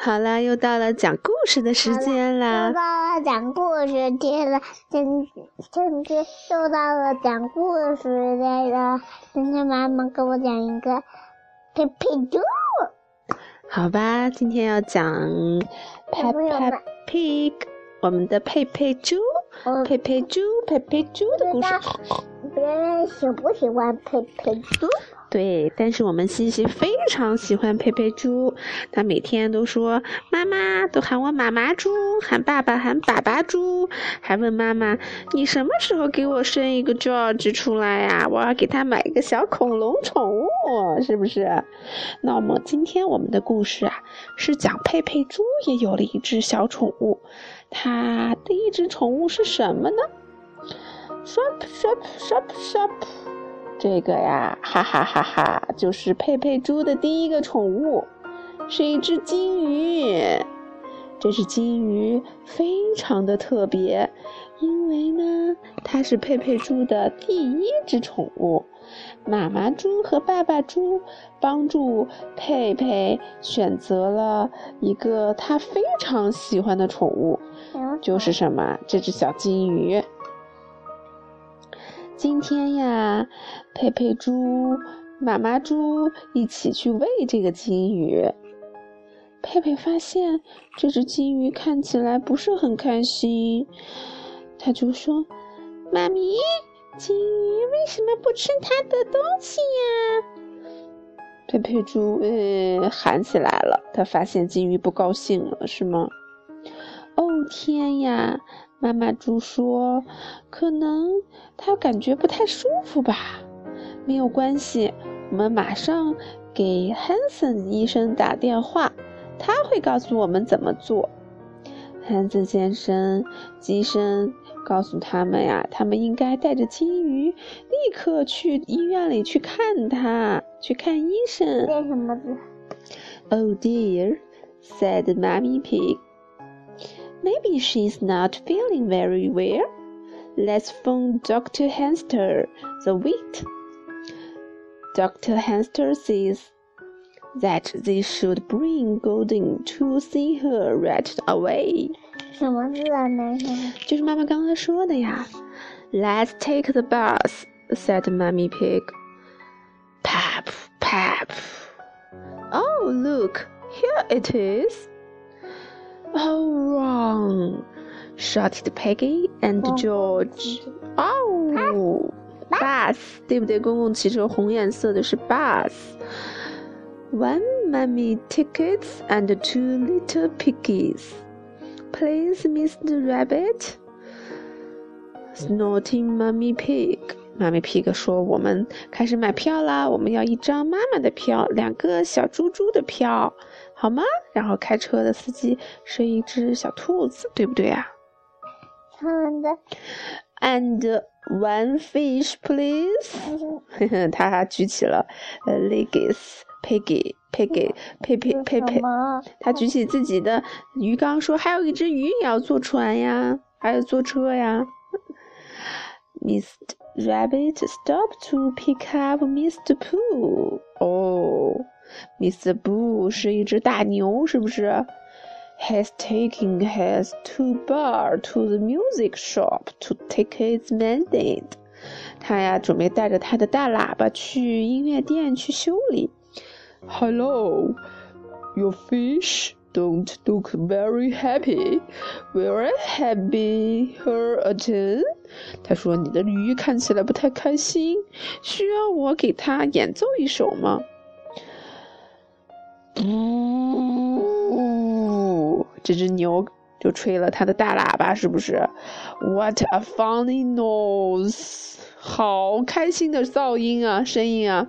好了，又到了讲故事的时间啦！又到了讲故事天了，今今天又到了讲故事时间了。今天妈妈给我讲一个佩佩猪。好吧，今天要讲 Peppa Pig，我们的佩佩猪，佩佩猪，佩佩猪的故事。别人喜不喜欢佩佩猪？对，但是我们西西非常喜欢佩佩猪，他每天都说妈妈，都喊我妈妈猪，喊爸爸喊爸爸猪，还问妈妈你什么时候给我生一个 George 出来呀？我要给他买一个小恐龙宠物，是不是？那么今天我们的故事啊，是讲佩佩猪也有了一只小宠物，它的一只宠物是什么呢？Shop shop shop shop。这个呀，哈哈哈哈，就是佩佩猪的第一个宠物，是一只金鱼。这只金鱼非常的特别，因为呢，它是佩佩猪的第一只宠物。妈妈猪和爸爸猪帮助佩佩选择了一个他非常喜欢的宠物，就是什么？这只小金鱼。今天呀，佩佩猪、妈妈猪一起去喂这个金鱼。佩佩发现这只金鱼看起来不是很开心，他就说：“妈咪，金鱼为什么不吃它的东西呀？”佩佩猪呃喊起来了，他发现金鱼不高兴了，是吗？哦天呀！妈妈猪说：“可能它感觉不太舒服吧，没有关系，我们马上给 Hansen 医生打电话，他会告诉我们怎么做。”生、医生告诉他们呀，他们应该带着金鱼立刻去医院里去看他，去看医生。为什么字？Oh dear, said Mummy Pig. Maybe she's not feeling very well. Let's phone Dr. Hamster the wait. Dr. Hamster says that they should bring Golden to see her right away. 什么字啊？那是？就是妈妈刚才说的呀。Let's take the bus," said Mummy Pig. Pap, pap. Oh, look, here it is. Oh, wrong! shouted Peggy and George. Oh, bus，对不对？公共汽车红颜色的是 bus。One mummy tickets and two little piggies. Please, Mr. Rabbit. Snorting Mummy Pig. Mummy Pig 说：“我们开始买票啦！我们要一张妈妈的票，两个小猪猪的票。”好吗？然后开车的司机是一只小兔子，对不对啊？他们的。And one fish, please。他举起了呃，legs, piggy, piggy, piggy, piggy。他举起自己的鱼缸，说：“还有一只鱼也要坐船呀，还有坐车呀。” Mr. Rabbit stopped to pick up Mr. Pooh. Oh. Mr. Boo 是一只大牛，是不是？He's taking his two bar to the music shop to take his mandate。他呀，准备带着他的大喇叭去音乐店去修理。Hello, your fish don't look very happy. Will I have be her attend？ 他说：“你的鱼看起来不太开心，需要我给他演奏一首吗？”呜，这只牛就吹了它的大喇叭，是不是？What a funny noise！好开心的噪音啊，声音啊。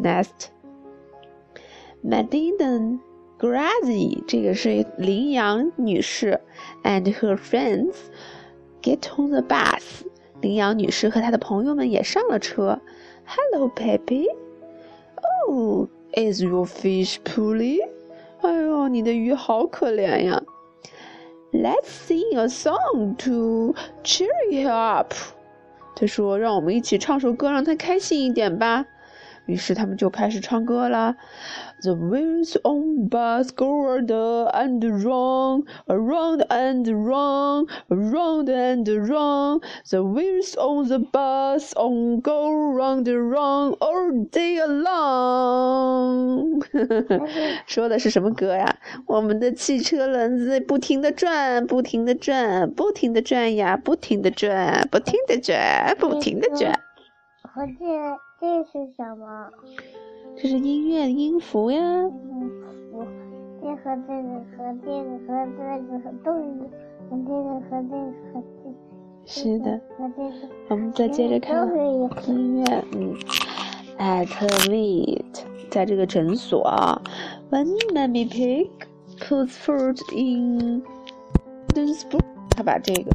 Next，Madeleine Grazi，这个是羚羊女士，and her friends get on the bus。羚羊女士和她的朋友们也上了车。Hello, Peppy。Oh。Is your fish poorly？哎呦，你的鱼好可怜呀！Let's sing a song to cheer her up。他说：“让我们一起唱首歌，让她开心一点吧。”于是他们就开始唱歌啦。The wheels on bus go round and round, around and round, around and round. The wheels on the bus on go round and round all day long. 说的是什么歌呀？我们的汽车轮子不停的转，不停的转，不停的转呀，不停的转，不停的转，不停的转。和这这是什么？这是音乐音符呀。音符，这和这个和这个和这个和动物，和这个和这个和这个。是的。和这个。我们再接着看音乐，嗯，At Vet，在这个诊所，When Mummy Pig puts food in the spoon，他把这个。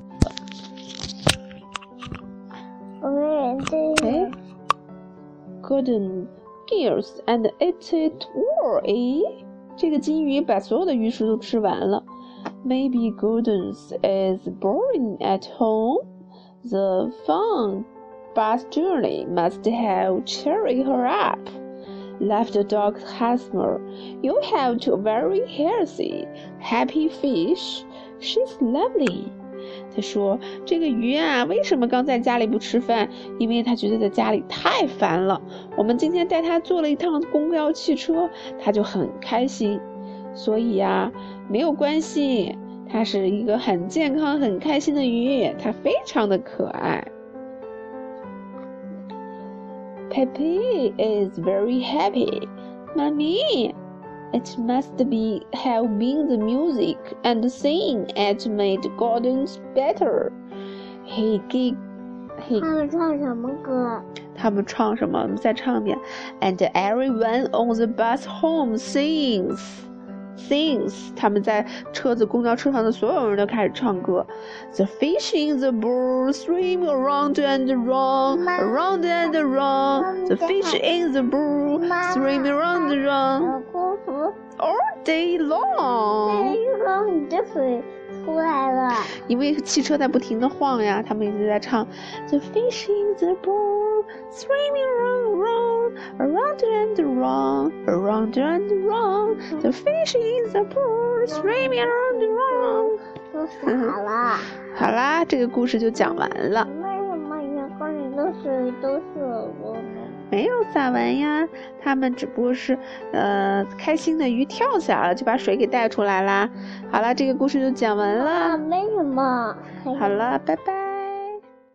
我们这 ，Golden。Gears and ate it all, 哎，这个金鱼把所有的鱼食都吃完了。Maybe Gordon's is boring at home. The fun bus journey must have cheered her up. Laughed Dog Hesmer. You have two very healthy, happy fish. She's lovely. 他说：“这个鱼啊，为什么刚在家里不吃饭？因为他觉得在家里太烦了。我们今天带他坐了一趟公交汽车，他就很开心。所以呀，没有关系，它是一个很健康、很开心的鱼，它非常的可爱。” Pepe is very happy, mommy. It must be have been the music and singing that made Gordon's better. He gave. He, 他们唱什么歌？他们唱什么？我们再唱一遍。And everyone on the bus home sings sings，他们在车子、公交车上的所有人都开始唱歌。The fish in the bowl swim around and around, around and around. The fish in the bowl swim around and around all day long. 这个你的水出来了。因为汽车在不停的晃呀，他们一直在唱。The fish in the bowl swimming around, around and around, around and around. The fish in the pool swimming around and around. 都傻了。好啦，这个故事就讲完了。 为什么员工里的水都是我吗？没有撒完呀，他们只不过是，呃，开心的鱼跳起来了，就把水给带出来啦。好了，这个故事就讲完了。啊，没什么。好了，拜拜。